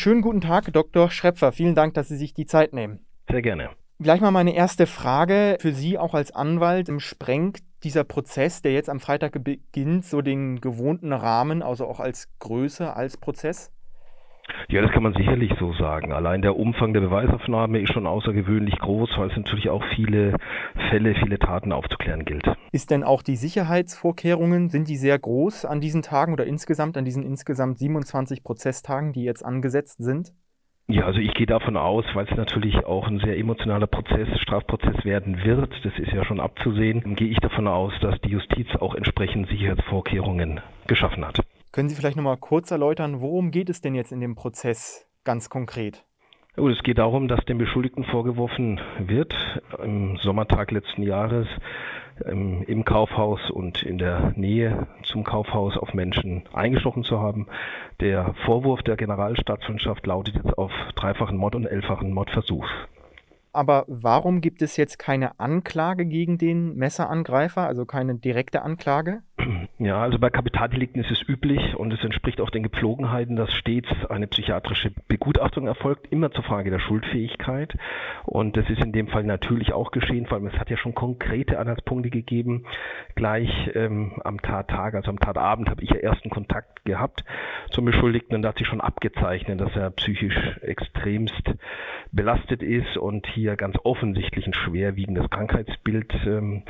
Schönen guten Tag, Dr. Schrepfer. Vielen Dank, dass Sie sich die Zeit nehmen. Sehr gerne. Gleich mal meine erste Frage für Sie auch als Anwalt. Sprengt dieser Prozess, der jetzt am Freitag beginnt, so den gewohnten Rahmen, also auch als Größe, als Prozess? Ja, das kann man sicherlich so sagen. Allein der Umfang der Beweisaufnahme ist schon außergewöhnlich groß, weil es natürlich auch viele Fälle, viele Taten aufzuklären gilt. Ist denn auch die Sicherheitsvorkehrungen, sind die sehr groß an diesen Tagen oder insgesamt an diesen insgesamt 27 Prozesstagen, die jetzt angesetzt sind? Ja, also ich gehe davon aus, weil es natürlich auch ein sehr emotionaler Prozess, Strafprozess werden wird, das ist ja schon abzusehen, gehe ich davon aus, dass die Justiz auch entsprechend Sicherheitsvorkehrungen geschaffen hat. Können Sie vielleicht noch mal kurz erläutern, worum geht es denn jetzt in dem Prozess ganz konkret? Es geht darum, dass dem Beschuldigten vorgeworfen wird, im Sommertag letzten Jahres ähm, im Kaufhaus und in der Nähe zum Kaufhaus auf Menschen eingestochen zu haben. Der Vorwurf der Generalstaatsanwaltschaft lautet jetzt auf dreifachen Mord und elffachen Mordversuch. Aber warum gibt es jetzt keine Anklage gegen den Messerangreifer, also keine direkte Anklage? Ja, also bei Kapitaldelikten ist es üblich und es entspricht auch den Gepflogenheiten, dass stets eine psychiatrische Begutachtung erfolgt, immer zur Frage der Schuldfähigkeit. Und das ist in dem Fall natürlich auch geschehen, vor allem es hat ja schon konkrete Anhaltspunkte gegeben. Gleich ähm, am Tattag, also am Tatabend, habe ich ja ersten Kontakt gehabt zum Beschuldigten und da hat sich schon abgezeichnet, dass er psychisch extremst belastet ist und hier ganz offensichtlich ein schwerwiegendes Krankheitsbild ähm,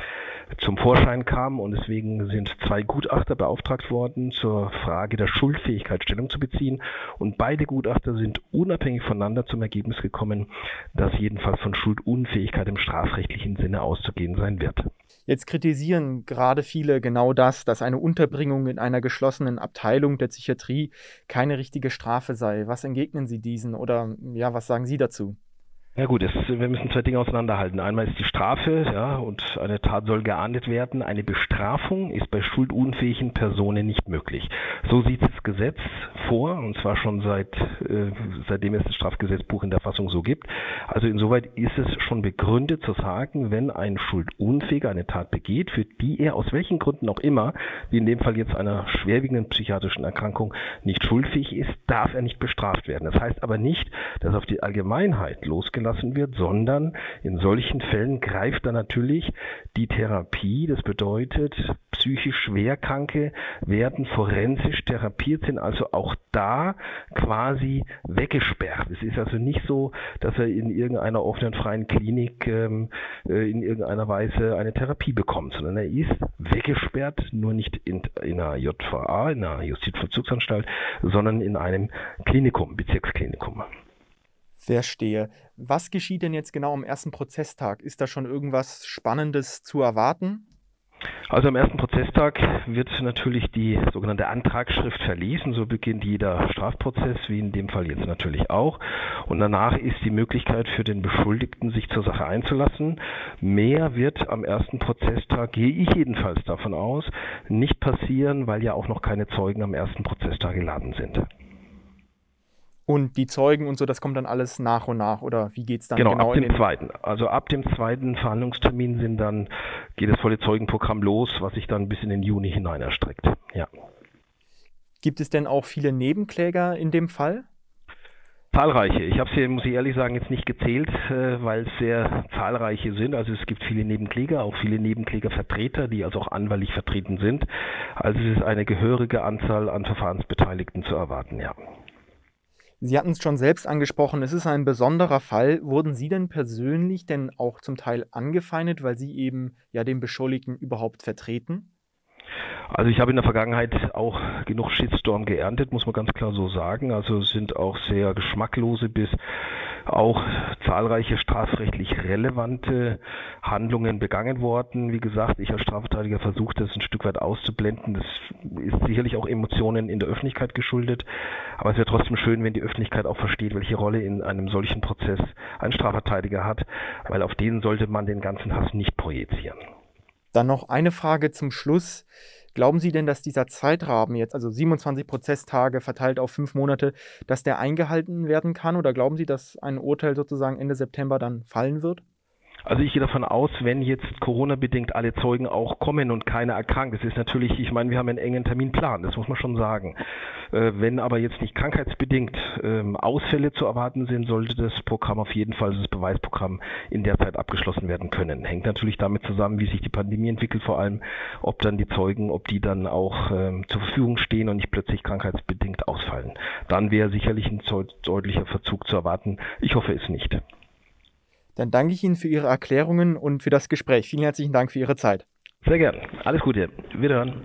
zum Vorschein kam und deswegen sind zwei Gutachter beauftragt worden, zur Frage der Schuldfähigkeit Stellung zu beziehen und beide Gutachter sind unabhängig voneinander zum Ergebnis gekommen, dass jedenfalls von Schuldunfähigkeit im strafrechtlichen Sinne auszugehen sein wird. Jetzt kritisieren gerade viele genau das, dass eine Unterbringung in einer geschlossenen Abteilung der Psychiatrie keine richtige Strafe sei. Was entgegnen Sie diesen oder ja, was sagen Sie dazu? Ja gut, es, wir müssen zwei Dinge auseinanderhalten. Einmal ist die Strafe, ja, und eine Tat soll geahndet werden. Eine Bestrafung ist bei schuldunfähigen Personen nicht möglich. So sieht das Gesetz vor, und zwar schon seit äh, seitdem es das Strafgesetzbuch in der Fassung so gibt. Also insoweit ist es schon begründet zu sagen, wenn ein Schuldunfähiger eine Tat begeht, für die er aus welchen Gründen auch immer, wie in dem Fall jetzt einer schwerwiegenden psychiatrischen Erkrankung, nicht schuldfähig ist, darf er nicht bestraft werden. Das heißt aber nicht, dass auf die Allgemeinheit losgelassen gelassen wird, sondern in solchen Fällen greift dann natürlich die Therapie. Das bedeutet, psychisch Schwerkranke werden forensisch therapiert, sind also auch da quasi weggesperrt. Es ist also nicht so, dass er in irgendeiner offenen freien Klinik ähm, äh, in irgendeiner Weise eine Therapie bekommt, sondern er ist weggesperrt, nur nicht in, in einer JVA, in einer Justizvollzugsanstalt, sondern in einem Klinikum, Bezirksklinikum. Verstehe. Was geschieht denn jetzt genau am ersten Prozesstag? Ist da schon irgendwas Spannendes zu erwarten? Also am ersten Prozesstag wird natürlich die sogenannte Antragsschrift verlesen. So beginnt jeder Strafprozess, wie in dem Fall jetzt natürlich auch. Und danach ist die Möglichkeit für den Beschuldigten, sich zur Sache einzulassen. Mehr wird am ersten Prozesstag, gehe ich jedenfalls davon aus, nicht passieren, weil ja auch noch keine Zeugen am ersten Prozesstag geladen sind. Und die Zeugen und so, das kommt dann alles nach und nach oder wie geht es dann genau? Genau, ab dem zweiten. Also ab dem zweiten Verhandlungstermin sind dann, geht das volle Zeugenprogramm los, was sich dann bis in den Juni hinein erstreckt. Ja. Gibt es denn auch viele Nebenkläger in dem Fall? Zahlreiche. Ich habe sie, muss ich ehrlich sagen, jetzt nicht gezählt, äh, weil es sehr zahlreiche sind. Also es gibt viele Nebenkläger, auch viele Nebenklägervertreter, die also auch anwaltlich vertreten sind. Also es ist eine gehörige Anzahl an Verfahrensbeteiligten zu erwarten, ja. Sie hatten es schon selbst angesprochen, es ist ein besonderer Fall. Wurden Sie denn persönlich denn auch zum Teil angefeindet, weil Sie eben ja den Beschuldigten überhaupt vertreten? Also ich habe in der Vergangenheit auch genug Shitstorm geerntet, muss man ganz klar so sagen. Also es sind auch sehr geschmacklose bis auch zahlreiche strafrechtlich relevante Handlungen begangen worden. Wie gesagt, ich als Strafverteidiger versuche das ein Stück weit auszublenden. Das ist sicherlich auch Emotionen in der Öffentlichkeit geschuldet. Aber es wäre trotzdem schön, wenn die Öffentlichkeit auch versteht, welche Rolle in einem solchen Prozess ein Strafverteidiger hat, weil auf den sollte man den ganzen Hass nicht projizieren. Dann noch eine Frage zum Schluss. Glauben Sie denn, dass dieser Zeitrahmen jetzt, also 27 Prozesstage verteilt auf fünf Monate, dass der eingehalten werden kann? Oder glauben Sie, dass ein Urteil sozusagen Ende September dann fallen wird? Also ich gehe davon aus, wenn jetzt Corona-bedingt alle Zeugen auch kommen und keiner erkrankt, das ist natürlich, ich meine, wir haben einen engen Terminplan, das muss man schon sagen. Äh, wenn aber jetzt nicht krankheitsbedingt ähm, Ausfälle zu erwarten sind, sollte das Programm auf jeden Fall, das Beweisprogramm in der Zeit abgeschlossen werden können. Hängt natürlich damit zusammen, wie sich die Pandemie entwickelt, vor allem, ob dann die Zeugen, ob die dann auch ähm, zur Verfügung stehen und nicht plötzlich krankheitsbedingt ausfallen. Dann wäre sicherlich ein deutlicher Verzug zu erwarten. Ich hoffe es nicht. Dann danke ich Ihnen für Ihre Erklärungen und für das Gespräch. Vielen herzlichen Dank für Ihre Zeit. Sehr gern. Alles Gute. Wiederhören.